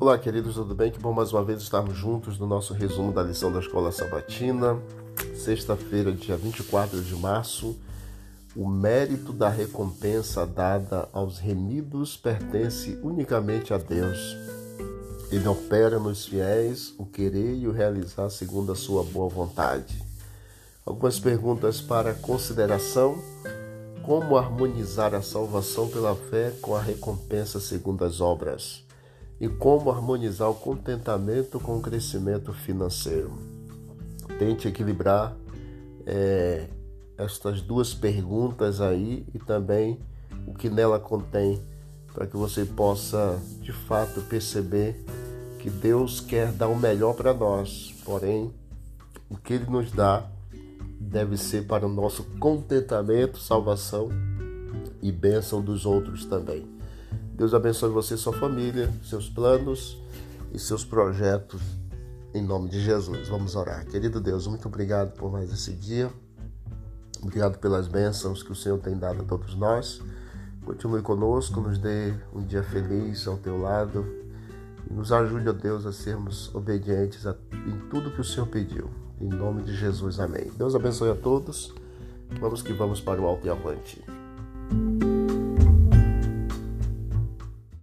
Olá, queridos, tudo bem? Que bom mais uma vez estarmos juntos no nosso resumo da lição da Escola Sabatina. Sexta-feira, dia 24 de março. O mérito da recompensa dada aos remidos pertence unicamente a Deus. Ele opera nos fiéis o querer e o realizar segundo a sua boa vontade. Algumas perguntas para consideração. Como harmonizar a salvação pela fé com a recompensa segundo as obras? E como harmonizar o contentamento com o crescimento financeiro. Tente equilibrar é, estas duas perguntas aí e também o que nela contém, para que você possa de fato perceber que Deus quer dar o melhor para nós, porém, o que Ele nos dá deve ser para o nosso contentamento, salvação e bênção dos outros também. Deus abençoe você sua família, seus planos e seus projetos. Em nome de Jesus, vamos orar. Querido Deus, muito obrigado por mais esse dia. Obrigado pelas bênçãos que o Senhor tem dado a todos nós. Continue conosco, nos dê um dia feliz ao teu lado e nos ajude, ó Deus, a sermos obedientes a, em tudo que o Senhor pediu. Em nome de Jesus, amém. Deus abençoe a todos. Vamos que vamos para o alto e avante.